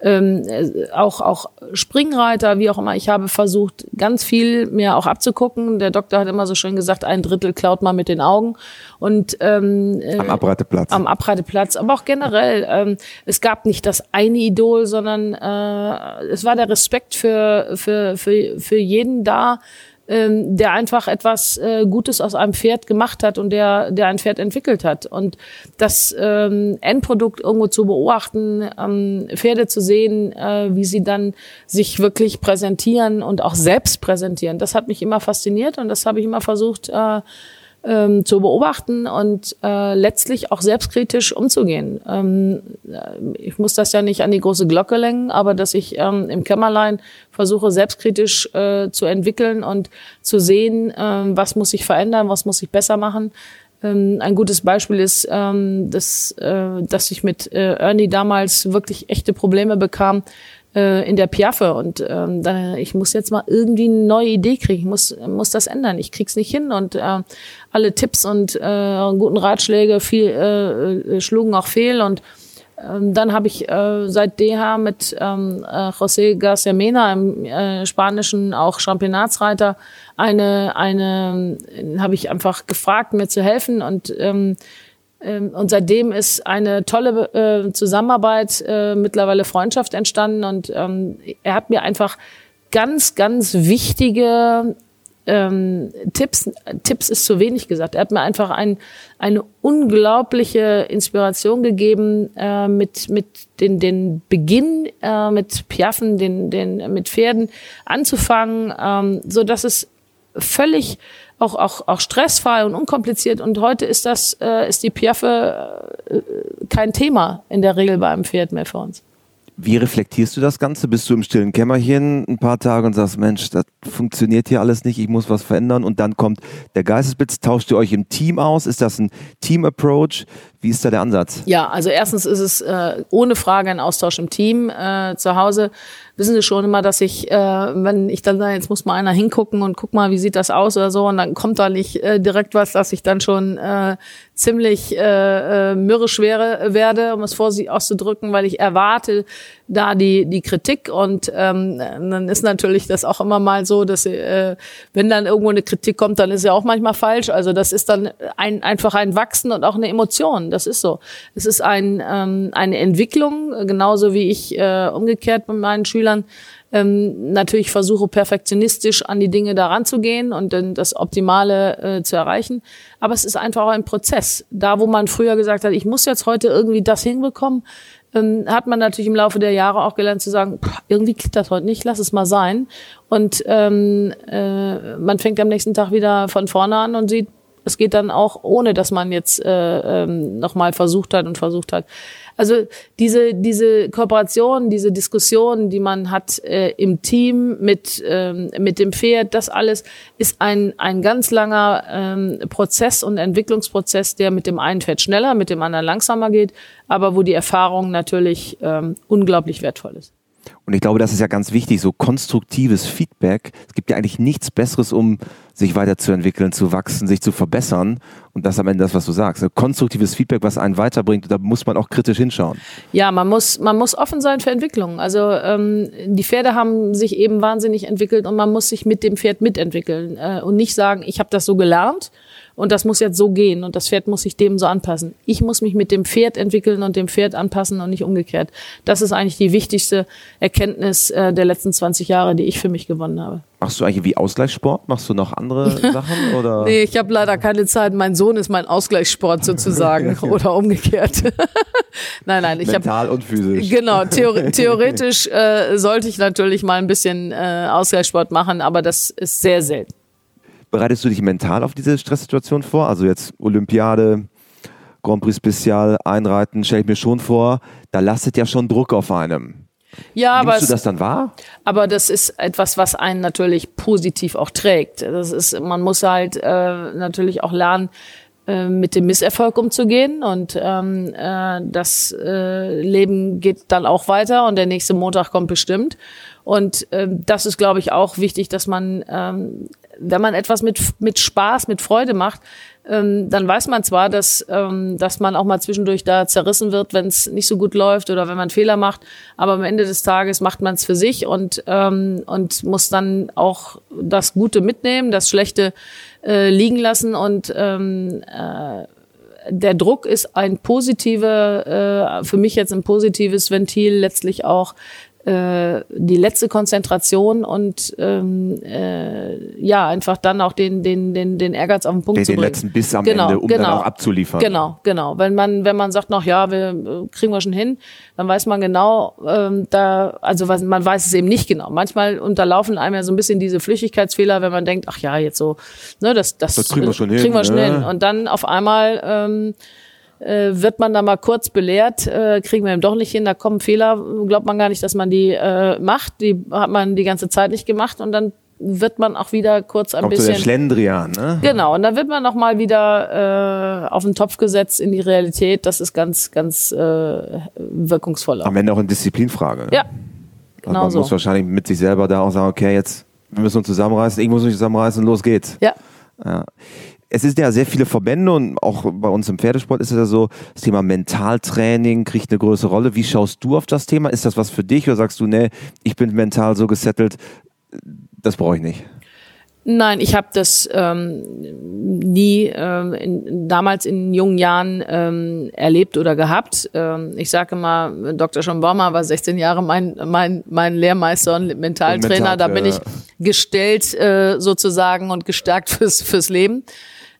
ähm, äh, auch, auch Springreiter, wie auch immer. Ich habe versucht, ganz viel mir auch abzugucken. Der Doktor hat immer so schön gesagt, ein Drittel klaut man mit den Augen. Und ähm, äh, am Abreiteplatz. Am Abreiteplatz, aber auch generell. Ähm, es gab nicht das eine Idol, sondern äh, es war der Respekt für, für, für, für jeden da, ähm, der einfach etwas äh, Gutes aus einem Pferd gemacht hat und der, der ein Pferd entwickelt hat. Und das ähm, Endprodukt irgendwo zu beobachten, ähm, Pferde zu sehen, äh, wie sie dann sich wirklich präsentieren und auch selbst präsentieren, das hat mich immer fasziniert und das habe ich immer versucht, äh, ähm, zu beobachten und äh, letztlich auch selbstkritisch umzugehen. Ähm, äh, ich muss das ja nicht an die große Glocke lenken, aber dass ich ähm, im Kämmerlein versuche, selbstkritisch äh, zu entwickeln und zu sehen, äh, was muss ich verändern, was muss ich besser machen. Ähm, ein gutes Beispiel ist, ähm, dass, äh, dass ich mit äh, Ernie damals wirklich echte Probleme bekam, äh, in der Piaffe. Und ähm, da, ich muss jetzt mal irgendwie eine neue Idee kriegen, ich muss, muss das ändern, ich krieg's nicht hin. Und äh, alle Tipps und äh, guten Ratschläge viel, äh, äh schlugen auch fehl. Und ähm, dann habe ich äh, seit DH mit ähm, äh, José Garcia Mena, im äh, spanischen auch Championatsreiter, eine, eine habe ich einfach gefragt, mir zu helfen. Und ähm, ähm, und seitdem ist eine tolle äh, Zusammenarbeit, äh, mittlerweile Freundschaft entstanden. Und ähm, er hat mir einfach ganz, ganz wichtige ähm, Tipps, Tipps ist zu wenig gesagt. Er hat mir einfach ein, eine unglaubliche Inspiration gegeben äh, mit, mit den, den Beginn mit Piaffen, den, den, mit Pferden anzufangen, ähm, so dass es völlig auch, auch, auch stressfrei und unkompliziert. Und heute ist das, äh, ist die Piaffe äh, kein Thema in der Regel bei einem Pferd mehr für uns. Wie reflektierst du das Ganze? Bist du im stillen Kämmerchen ein paar Tage und sagst, Mensch, das funktioniert hier alles nicht, ich muss was verändern und dann kommt der Geistesblitz, tauscht ihr euch im Team aus? Ist das ein Team-Approach? Wie ist da der Ansatz? Ja, also erstens ist es äh, ohne Frage ein Austausch im Team. Äh, zu Hause wissen Sie schon immer, dass ich, äh, wenn ich dann sage, jetzt muss mal einer hingucken und guck mal, wie sieht das aus oder so, und dann kommt da nicht äh, direkt was, dass ich dann schon äh, ziemlich äh, äh, mürrisch wäre, werde, um es vorsichtig auszudrücken, weil ich erwarte da die die Kritik und ähm, dann ist natürlich das auch immer mal so, dass äh, wenn dann irgendwo eine Kritik kommt, dann ist ja auch manchmal falsch. Also das ist dann ein, einfach ein Wachsen und auch eine Emotion. Das ist so. Es ist ein, ähm, eine Entwicklung, genauso wie ich äh, umgekehrt mit meinen Schülern ähm, natürlich versuche perfektionistisch an die Dinge daran zu gehen und dann das Optimale äh, zu erreichen. Aber es ist einfach auch ein Prozess. Da, wo man früher gesagt hat, ich muss jetzt heute irgendwie das hinbekommen, ähm, hat man natürlich im Laufe der Jahre auch gelernt zu sagen, irgendwie klappt das heute nicht, lass es mal sein. Und ähm, äh, man fängt am nächsten Tag wieder von vorne an und sieht, es geht dann auch, ohne dass man jetzt äh, ähm, nochmal versucht hat und versucht hat. Also diese, diese Kooperation, diese Diskussion, die man hat äh, im Team mit, ähm, mit dem Pferd, das alles ist ein, ein ganz langer ähm, Prozess und Entwicklungsprozess, der mit dem einen Pferd schneller, mit dem anderen langsamer geht, aber wo die Erfahrung natürlich ähm, unglaublich wertvoll ist. Und ich glaube, das ist ja ganz wichtig, so konstruktives Feedback. Es gibt ja eigentlich nichts Besseres, um sich weiterzuentwickeln, zu wachsen, sich zu verbessern. Und das am Ende das, was du sagst. Konstruktives Feedback, was einen weiterbringt, da muss man auch kritisch hinschauen. Ja, man muss, man muss offen sein für Entwicklungen. Also ähm, die Pferde haben sich eben wahnsinnig entwickelt und man muss sich mit dem Pferd mitentwickeln äh, und nicht sagen, ich habe das so gelernt und das muss jetzt so gehen und das Pferd muss sich dem so anpassen. Ich muss mich mit dem Pferd entwickeln und dem Pferd anpassen und nicht umgekehrt. Das ist eigentlich die wichtigste Erkenntnis äh, der letzten 20 Jahre, die ich für mich gewonnen habe. Machst du eigentlich wie Ausgleichssport? Machst du noch andere Sachen? Oder? nee, ich habe leider keine Zeit. Mein Sohn ist mein Ausgleichssport sozusagen oder umgekehrt. nein, nein, ich habe mental und physisch. Genau, theor theoretisch äh, sollte ich natürlich mal ein bisschen äh, Ausgleichssport machen, aber das ist sehr selten. Bereitest du dich mental auf diese Stresssituation vor? Also jetzt Olympiade, Grand Prix Spezial, Einreiten, stelle ich mir schon vor, da lastet ja schon Druck auf einem. Ja, Nimmst aber du das dann wahr? Aber das ist etwas, was einen natürlich positiv auch trägt. Das ist, man muss halt äh, natürlich auch lernen, äh, mit dem Misserfolg umzugehen und ähm, äh, das äh, Leben geht dann auch weiter und der nächste Montag kommt bestimmt. Und ähm, das ist, glaube ich, auch wichtig, dass man, ähm, wenn man etwas mit, mit Spaß, mit Freude macht, ähm, dann weiß man zwar, dass, ähm, dass man auch mal zwischendurch da zerrissen wird, wenn es nicht so gut läuft oder wenn man Fehler macht, aber am Ende des Tages macht man es für sich und, ähm, und muss dann auch das Gute mitnehmen, das Schlechte äh, liegen lassen. Und ähm, äh, der Druck ist ein positive, äh, für mich jetzt ein positives Ventil letztlich auch äh, die letzte Konzentration und ähm, äh, ja einfach dann auch den den den den Ehrgeiz auf den Punkt den, zu den bringen. letzten Biss am Genau, Ende, um genau. dann auch abzuliefern. Genau, genau. Wenn man wenn man sagt, noch ja, wir äh, kriegen wir schon hin, dann weiß man genau, ähm, da also was, man weiß es eben nicht genau. Manchmal unterlaufen einem ja so ein bisschen diese Flüchtigkeitsfehler, wenn man denkt, ach ja, jetzt so, ne, das das, Das kriegen wir schon hin, kriegen wir schon ne? hin. Und dann auf einmal ähm, äh, wird man da mal kurz belehrt, äh, kriegen wir eben doch nicht hin, da kommen Fehler, glaubt man gar nicht, dass man die äh, macht, die hat man die ganze Zeit nicht gemacht und dann wird man auch wieder kurz ein Kommt so der bisschen Schlendrian, ne? Genau, und dann wird man noch mal wieder äh, auf den Topf gesetzt in die Realität. Das ist ganz, ganz äh, wirkungsvoll. Auch. Am Ende auch eine Disziplinfrage. Ne? Ja, Also genau man so. muss wahrscheinlich mit sich selber da auch sagen, okay, jetzt wir müssen uns zusammenreißen, ich muss mich zusammenreißen, los geht's. Ja, Ja. Es sind ja sehr viele Verbände und auch bei uns im Pferdesport ist es ja so, das Thema Mentaltraining kriegt eine größere Rolle. Wie schaust du auf das Thema? Ist das was für dich oder sagst du, nee, ich bin mental so gesettelt, das brauche ich nicht? Nein, ich habe das ähm, nie ähm, in, damals in jungen Jahren ähm, erlebt oder gehabt. Ähm, ich sage immer, Dr. John Baumer war 16 Jahre mein, mein, mein Lehrmeister und Mentaltrainer. Und da bin ich Mental- gestellt äh, sozusagen und gestärkt fürs, fürs Leben.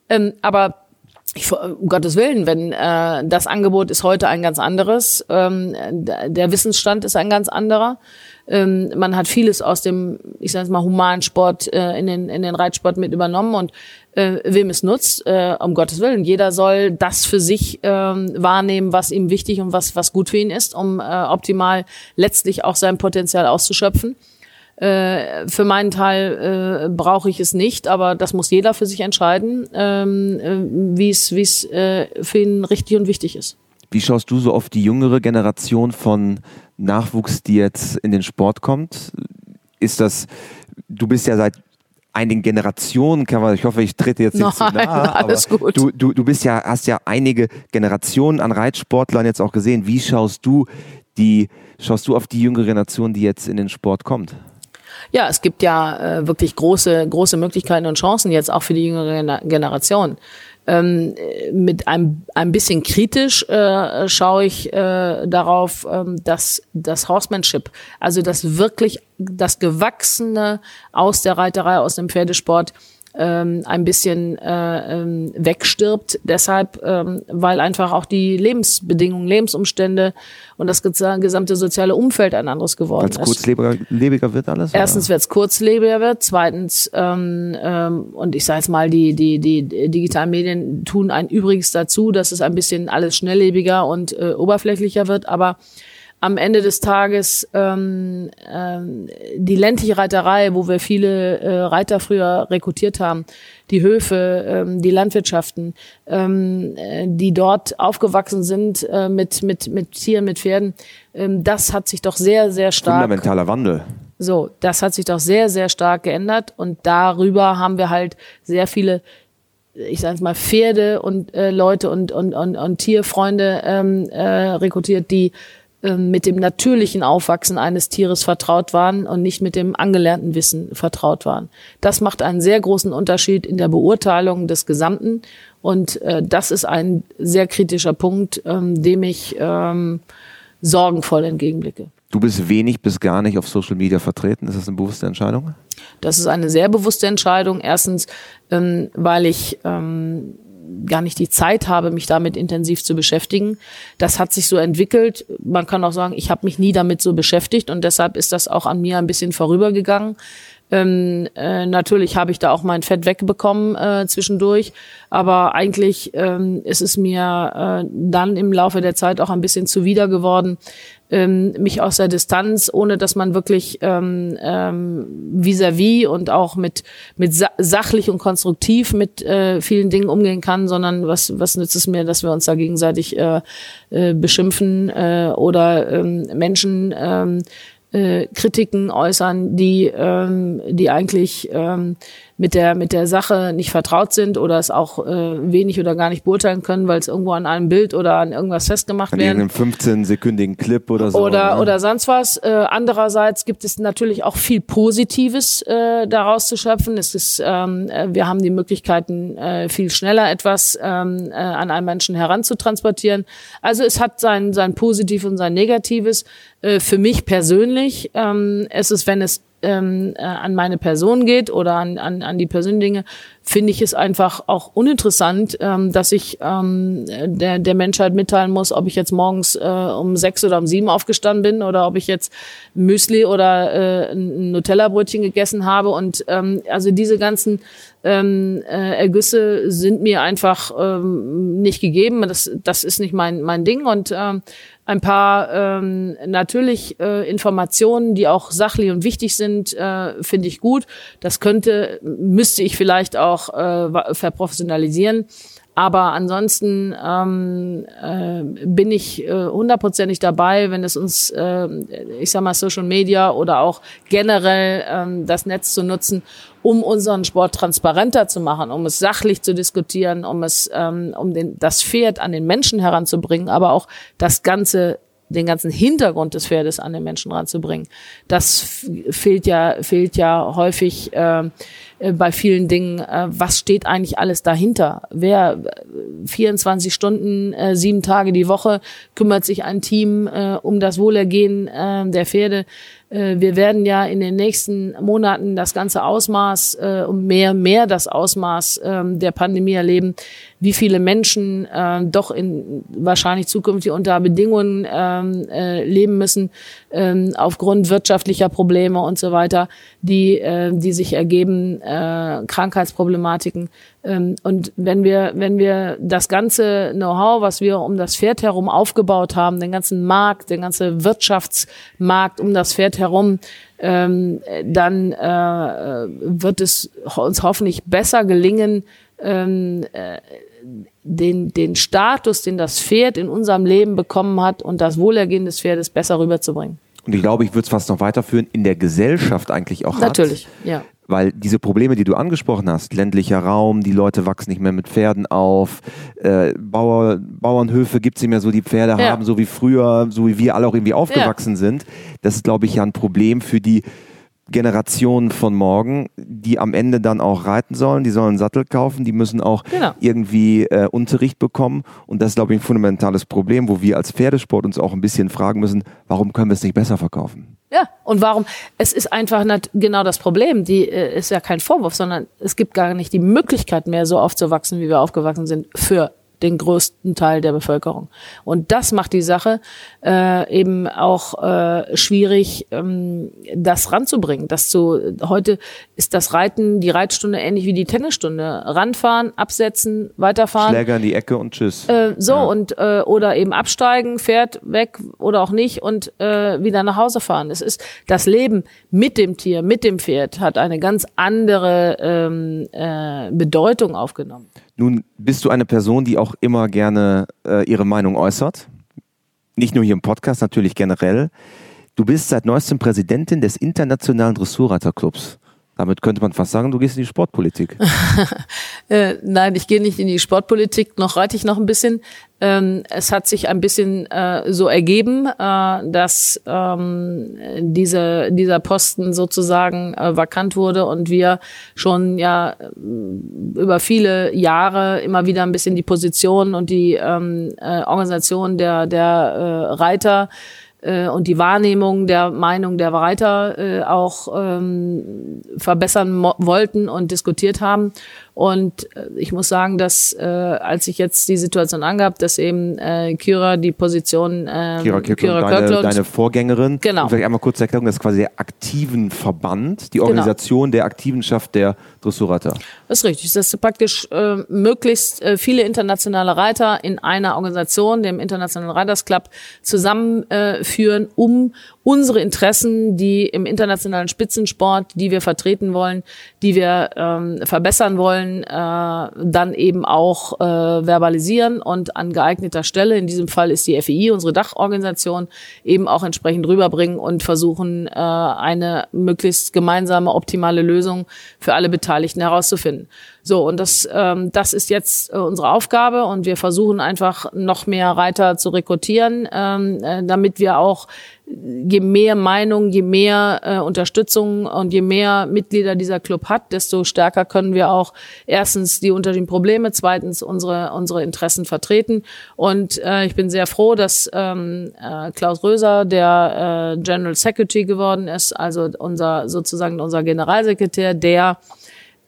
Ähm, aber ich, um Gottes Willen, wenn äh, das Angebot ist heute ein ganz anderes, ähm, der Wissensstand ist ein ganz anderer. Ähm, man hat vieles aus dem, ich sage mal, humanen Sport äh, in, den, in den Reitsport mit übernommen und äh, wem es nutzt, äh, um Gottes Willen. Jeder soll das für sich ähm, wahrnehmen, was ihm wichtig und was, was gut für ihn ist, um äh, optimal letztlich auch sein Potenzial auszuschöpfen. Äh, für meinen Teil äh, brauche ich es nicht, aber das muss jeder für sich entscheiden, ähm, äh, wie es wie es äh, für ihn richtig und wichtig ist. Wie schaust du so auf die jüngere Generation von Nachwuchs, die jetzt in den Sport kommt? Ist das, du bist ja seit einigen Generationen, kann man, ich hoffe, ich trete jetzt nicht zu Nein, nahe, alles gut. Du, du, du bist ja, hast ja einige Generationen an Reitsportlern jetzt auch gesehen. Wie schaust du die, schaust du auf die jüngere Generation, die jetzt in den Sport kommt? Ja, es gibt ja äh, wirklich große, große Möglichkeiten und Chancen jetzt auch für die jüngere Gener- Generation. Ähm, äh, mit einem ein bisschen kritisch äh, schaue ich äh, darauf, ähm, dass das Horsemanship, also das wirklich das Gewachsene aus der Reiterei, aus dem Pferdesport, ähm, ein bisschen äh, ähm, wegstirbt. Deshalb, ähm, weil einfach auch die Lebensbedingungen, Lebensumstände und das gesa- gesamte soziale Umfeld ein anderes geworden Als ist. kurzlebiger lebiger wird alles? Erstens wird es kurzlebiger wird, zweitens ähm, ähm, und ich sage jetzt mal, die, die, die digitalen Medien tun ein Übriges dazu, dass es ein bisschen alles schnelllebiger und äh, oberflächlicher wird, aber am Ende des Tages ähm, ähm, die ländliche Reiterei, wo wir viele äh, Reiter früher rekrutiert haben, die Höfe, ähm, die Landwirtschaften, ähm, äh, die dort aufgewachsen sind äh, mit, mit, mit Tieren, mit Pferden, ähm, das hat sich doch sehr, sehr stark. Fundamentaler Wandel. So, das hat sich doch sehr, sehr stark geändert und darüber haben wir halt sehr viele ich sage mal Pferde und äh, Leute und und und, und Tierfreunde ähm, äh, rekrutiert, die mit dem natürlichen Aufwachsen eines Tieres vertraut waren und nicht mit dem angelernten Wissen vertraut waren. Das macht einen sehr großen Unterschied in der Beurteilung des Gesamten und äh, das ist ein sehr kritischer Punkt, ähm, dem ich ähm, sorgenvoll entgegenblicke. Du bist wenig bis gar nicht auf Social Media vertreten. Ist das eine bewusste Entscheidung? Das ist eine sehr bewusste Entscheidung. Erstens, ähm, weil ich ähm, gar nicht die Zeit habe, mich damit intensiv zu beschäftigen. Das hat sich so entwickelt. Man kann auch sagen, ich habe mich nie damit so beschäftigt und deshalb ist das auch an mir ein bisschen vorübergegangen. Ähm, äh, natürlich habe ich da auch mein Fett wegbekommen äh, zwischendurch, aber eigentlich ähm, ist es mir äh, dann im Laufe der Zeit auch ein bisschen zuwider geworden, ähm, mich aus der Distanz, ohne dass man wirklich ähm, ähm, vis-à-vis und auch mit mit sa sachlich und konstruktiv mit äh, vielen Dingen umgehen kann, sondern was was nützt es mir, dass wir uns da gegenseitig äh, äh, beschimpfen äh, oder ähm, Menschen ähm, äh, Kritiken äußern, die, ähm, die eigentlich ähm, mit der, mit der Sache nicht vertraut sind oder es auch äh, wenig oder gar nicht beurteilen können, weil es irgendwo an einem Bild oder an irgendwas festgemacht an werden. An einem 15-sekündigen Clip oder so. Oder, ne? oder sonst was. Äh, andererseits gibt es natürlich auch viel Positives äh, daraus zu schöpfen. Es ist, ähm, äh, wir haben die Möglichkeiten, äh, viel schneller etwas ähm, äh, an einen Menschen heranzutransportieren. Also es hat sein, sein Positiv und sein Negatives. Äh, für mich persönlich ähm, es ist, wenn es ähm, äh, an meine Person geht oder an, an, an die persönlichen Dinge, finde ich es einfach auch uninteressant, ähm, dass ich ähm, der, der Menschheit mitteilen muss, ob ich jetzt morgens äh, um sechs oder um sieben aufgestanden bin oder ob ich jetzt Müsli oder äh, ein Nutella-Brötchen gegessen habe. Und ähm, also diese ganzen ähm, äh, Ergüsse sind mir einfach ähm, nicht gegeben. Das, das ist nicht mein, mein Ding. Und ähm, ein paar ähm, natürlich äh, Informationen, die auch sachlich und wichtig sind, äh, finde ich gut. Das könnte, müsste ich vielleicht auch äh, verprofessionalisieren. Aber ansonsten ähm, äh, bin ich äh, hundertprozentig dabei, wenn es uns, äh, ich sag mal, Social Media oder auch generell ähm, das Netz zu nutzen, um unseren Sport transparenter zu machen, um es sachlich zu diskutieren, um es, ähm, um den, das Pferd an den Menschen heranzubringen, aber auch das ganze den ganzen Hintergrund des Pferdes an den Menschen ranzubringen. Das fehlt ja, fehlt ja häufig äh, äh, bei vielen Dingen. Äh, was steht eigentlich alles dahinter? Wer 24 Stunden, äh, sieben Tage die Woche kümmert sich ein Team äh, um das Wohlergehen äh, der Pferde? Äh, wir werden ja in den nächsten Monaten das ganze Ausmaß äh, und mehr, mehr das Ausmaß äh, der Pandemie erleben, wie viele Menschen äh, doch in wahrscheinlich zukünftig unter Bedingungen ähm, äh, leben müssen, äh, aufgrund wirtschaftlicher Probleme und so weiter, die, äh, die sich ergeben, äh, Krankheitsproblematiken. Ähm, und wenn wir, wenn wir das ganze Know-how, was wir um das Pferd herum aufgebaut haben, den ganzen Markt, den ganzen Wirtschaftsmarkt um das Pferd herum, ähm, dann äh, wird es uns hoffentlich besser gelingen, ähm, äh, den, den Status, den das Pferd in unserem Leben bekommen hat und das Wohlergehen des Pferdes besser rüberzubringen. Und ich glaube, ich würde es fast noch weiterführen, in der Gesellschaft eigentlich auch Natürlich, hat. ja. Weil diese Probleme, die du angesprochen hast, ländlicher Raum, die Leute wachsen nicht mehr mit Pferden auf, äh, Bauer, Bauernhöfe gibt es nicht mehr so, die Pferde ja. haben, so wie früher, so wie wir alle auch irgendwie aufgewachsen ja. sind. Das ist, glaube ich, ja ein Problem für die Generationen von morgen, die am Ende dann auch reiten sollen, die sollen einen Sattel kaufen, die müssen auch genau. irgendwie äh, Unterricht bekommen. Und das ist, glaube ich, ein fundamentales Problem, wo wir als Pferdesport uns auch ein bisschen fragen müssen, warum können wir es nicht besser verkaufen? Ja, und warum? Es ist einfach nicht genau das Problem. Die äh, ist ja kein Vorwurf, sondern es gibt gar nicht die Möglichkeit mehr, so aufzuwachsen, wie wir aufgewachsen sind, für den größten Teil der Bevölkerung. Und das macht die Sache äh, eben auch äh, schwierig, ähm, das ranzubringen. Das zu heute ist das Reiten, die Reitstunde ähnlich wie die Tennisstunde. Ranfahren, absetzen, weiterfahren. Schläger in die Ecke und tschüss. Äh, so ja. und äh, oder eben absteigen, fährt weg oder auch nicht und äh, wieder nach Hause fahren. Es ist das Leben mit dem Tier, mit dem Pferd hat eine ganz andere ähm, äh, Bedeutung aufgenommen. Nun bist du eine Person, die auch immer gerne äh, ihre Meinung äußert. Nicht nur hier im Podcast, natürlich generell. Du bist seit neuestem Präsidentin des Internationalen Dressurreiterclubs. Damit könnte man fast sagen, du gehst in die Sportpolitik. äh, nein, ich gehe nicht in die Sportpolitik, noch reite ich noch ein bisschen. Ähm, es hat sich ein bisschen äh, so ergeben, äh, dass ähm, diese, dieser Posten sozusagen äh, vakant wurde und wir schon ja äh, über viele Jahre immer wieder ein bisschen die Position und die ähm, äh, Organisation der, der Reiter äh, und die Wahrnehmung der Meinung der Reiter äh, auch ähm, verbessern wollten und diskutiert haben. Und äh, ich muss sagen, dass äh, als ich jetzt die Situation angab, dass eben äh, Kira die Position äh, Kira, Kira, Kira deine, deine Vorgänängerin, genau. Und vielleicht einmal kurz erklären, das ist quasi der aktiven Verband, die genau. Organisation genau. der Aktivenschaft der Dressurreiter. Das ist richtig. Das ist praktisch äh, möglichst äh, viele internationale Reiter in einer Organisation, dem Internationalen Riders Club, zusammenführen, äh, um unsere Interessen, die im internationalen Spitzensport, die wir vertreten wollen, die wir ähm, verbessern wollen, äh, dann eben auch äh, verbalisieren und an geeigneter Stelle, in diesem Fall ist die FEI, unsere Dachorganisation, eben auch entsprechend rüberbringen und versuchen, äh, eine möglichst gemeinsame, optimale Lösung für alle Beteiligten herauszufinden. So, und das, ähm, das ist jetzt äh, unsere Aufgabe und wir versuchen einfach noch mehr Reiter zu rekrutieren, ähm, äh, damit wir auch je mehr Meinung, je mehr äh, Unterstützung und je mehr Mitglieder dieser Club hat, desto stärker können wir auch erstens die unterschiedlichen Probleme, zweitens unsere unsere Interessen vertreten. Und äh, ich bin sehr froh, dass ähm, äh, Klaus Röser der äh, General Secretary geworden ist, also unser sozusagen unser Generalsekretär, der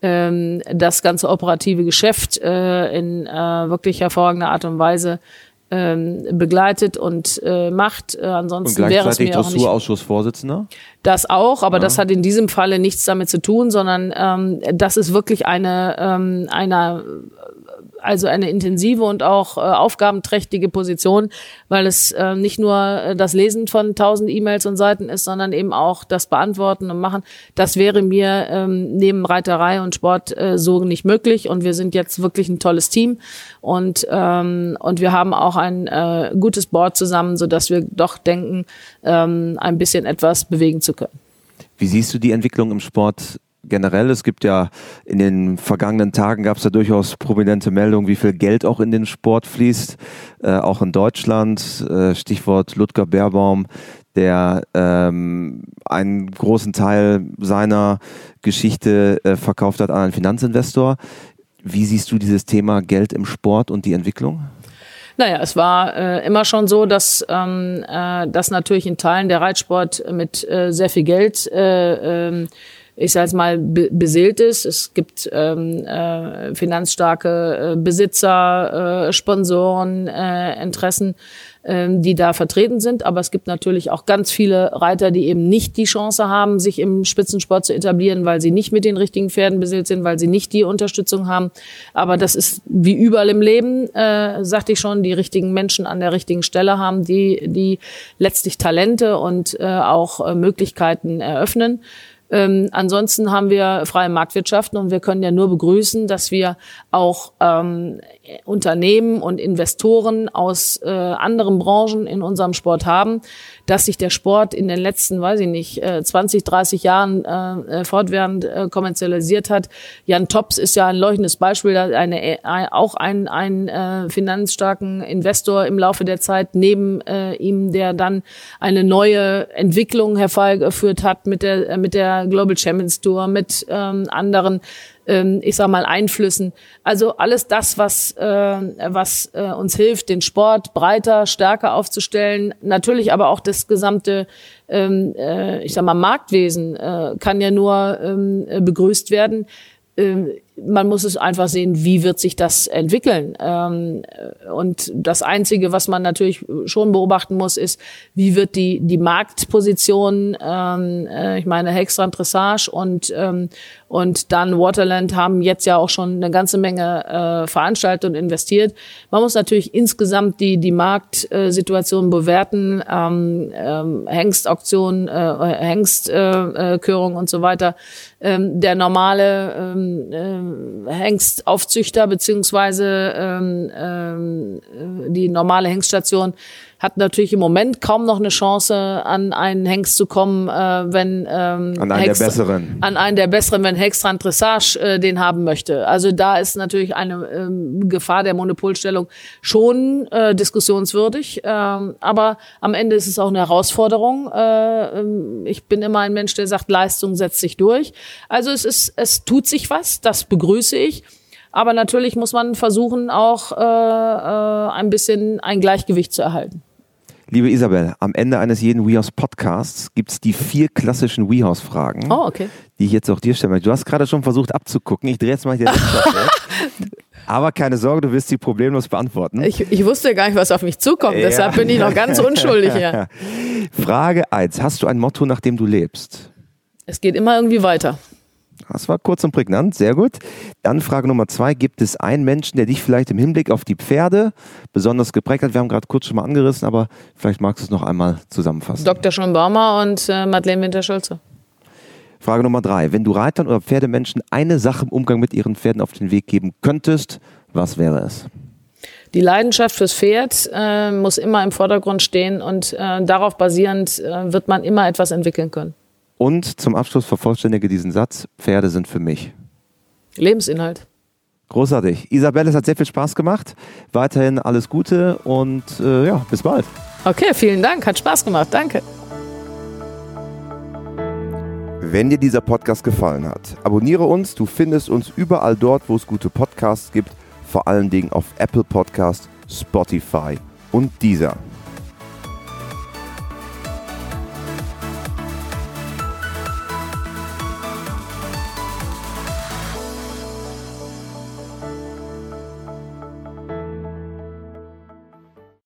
ähm, das ganze operative Geschäft äh, in äh, wirklich hervorragender Art und Weise ähm, begleitet und äh, macht. Äh, ansonsten und wäre es mir auch nicht Dressurausschussvorsitzender? Das auch, aber ja. das hat in diesem Falle nichts damit zu tun, sondern ähm, das ist wirklich eine ähm, einer also eine intensive und auch äh, aufgabenträchtige Position, weil es äh, nicht nur äh, das Lesen von tausend E-Mails und Seiten ist, sondern eben auch das Beantworten und Machen. Das wäre mir ähm, neben Reiterei und Sport äh, so nicht möglich. Und wir sind jetzt wirklich ein tolles Team und ähm, und wir haben auch ein äh, gutes Board zusammen, so dass wir doch denken, ähm, ein bisschen etwas bewegen zu können. Wie siehst du die Entwicklung im Sport generell. Es gibt ja in den vergangenen Tagen gab es ja durchaus prominente Meldungen, wie viel Geld auch in den Sport fließt, äh, auch in Deutschland. Äh, Stichwort Ludger Beerbaum, der ähm, einen großen Teil seiner Geschichte äh, verkauft hat an einen Finanzinvestor. Wie siehst du dieses Thema Geld im Sport und die Entwicklung? Naja, es war äh, immer schon so, dass, ähm, äh, dass natürlich in Teilen der Reitsport mit äh, sehr viel Geld äh, äh, ich sage jetzt mal, be beseelt ist. Es gibt ähm, äh, finanzstarke äh, Besitzer, äh, Sponsoren, äh, Interessen, äh, die da vertreten sind. Aber es gibt natürlich auch ganz viele Reiter, die eben nicht die Chance haben, sich im Spitzensport zu etablieren, weil sie nicht mit den richtigen Pferden beseelt sind, weil sie nicht die Unterstützung haben. Aber das ist wie überall im Leben, äh, sagte ich schon, die richtigen Menschen an der richtigen Stelle haben, die, die letztlich Talente und äh, auch äh, Möglichkeiten eröffnen. Ähm, ansonsten haben wir freie Marktwirtschaften und wir können ja nur begrüßen, dass wir auch ähm, Unternehmen und Investoren aus äh, anderen Branchen in unserem Sport haben, dass sich der Sport in den letzten, weiß ich nicht, äh, 20, 30 Jahren äh, äh, fortwährend äh, kommerzialisiert hat. Jan Tops ist ja ein leuchtendes Beispiel, eine, ein, auch ein, ein äh, finanzstarken Investor im Laufe der Zeit neben äh, ihm, der dann eine neue Entwicklung hervorgeführt hat mit der, mit der Global Champions Tour, mit ähm, anderen ich sag mal, Einflüssen. Also alles das, was, äh, was äh, uns hilft, den Sport breiter, stärker aufzustellen. Natürlich aber auch das gesamte, ähm, äh, ich sag mal, Marktwesen kann ja nur ähm, begrüßt werden. Ähm, man muss es einfach sehen, wie wird sich das entwickeln. Ähm, und das Einzige, was man natürlich schon beobachten muss, ist, wie wird die, die Marktposition, ähm, äh, ich meine Hextran Dressage und, ähm, und dann Waterland haben jetzt ja auch schon eine ganze Menge äh, veranstaltet und investiert. Man muss natürlich insgesamt die, die Marktsituation bewerten, Hengstauktion, äh, Hengstkörung und so weiter. Der normale Hengstaufzüchter beziehungsweise ähm, ähm, äh, die normale Hengststation hat natürlich im Moment kaum noch eine Chance, an einen Hengst zu kommen, äh, wenn ähm, an einen Hengst, der besseren, an einen der besseren, wenn Hengstrand Dressage äh, den haben möchte. Also da ist natürlich eine ähm, Gefahr der Monopolstellung schon äh, diskussionswürdig, ähm, aber am Ende ist es auch eine Herausforderung. Äh, ähm, ich bin immer ein Mensch, der sagt, Leistung setzt sich durch. Also es ist, es tut sich was, das begrüße ich. Aber natürlich muss man versuchen, auch äh, äh, ein bisschen ein Gleichgewicht zu erhalten. Liebe Isabel, am Ende eines jeden WeHouse Podcasts gibt es die vier klassischen WeHouse Fragen, oh, okay. die ich jetzt auch dir stellen möchte. Du hast gerade schon versucht abzugucken. Ich drehe jetzt mal den Aber keine Sorge, du wirst sie problemlos beantworten. Ich, ich wusste gar nicht, was auf mich zukommt. Ja. Deshalb bin ich noch ganz unschuldig hier. Frage 1. Hast du ein Motto, nach dem du lebst? Es geht immer irgendwie weiter. Das war kurz und prägnant, sehr gut. Dann Frage Nummer zwei: Gibt es einen Menschen, der dich vielleicht im Hinblick auf die Pferde besonders geprägt hat? Wir haben gerade kurz schon mal angerissen, aber vielleicht magst du es noch einmal zusammenfassen. Dr. Sean Baumer und äh, Madeleine Winter-Schulze. Frage Nummer drei: Wenn du Reitern oder Pferdemenschen eine Sache im Umgang mit ihren Pferden auf den Weg geben könntest, was wäre es? Die Leidenschaft fürs Pferd äh, muss immer im Vordergrund stehen und äh, darauf basierend äh, wird man immer etwas entwickeln können. Und zum Abschluss vervollständige diesen Satz, Pferde sind für mich. Lebensinhalt. Großartig. Isabelle, es hat sehr viel Spaß gemacht. Weiterhin alles Gute und äh, ja, bis bald. Okay, vielen Dank. Hat Spaß gemacht. Danke. Wenn dir dieser Podcast gefallen hat, abonniere uns. Du findest uns überall dort, wo es gute Podcasts gibt. Vor allen Dingen auf Apple Podcast, Spotify und dieser.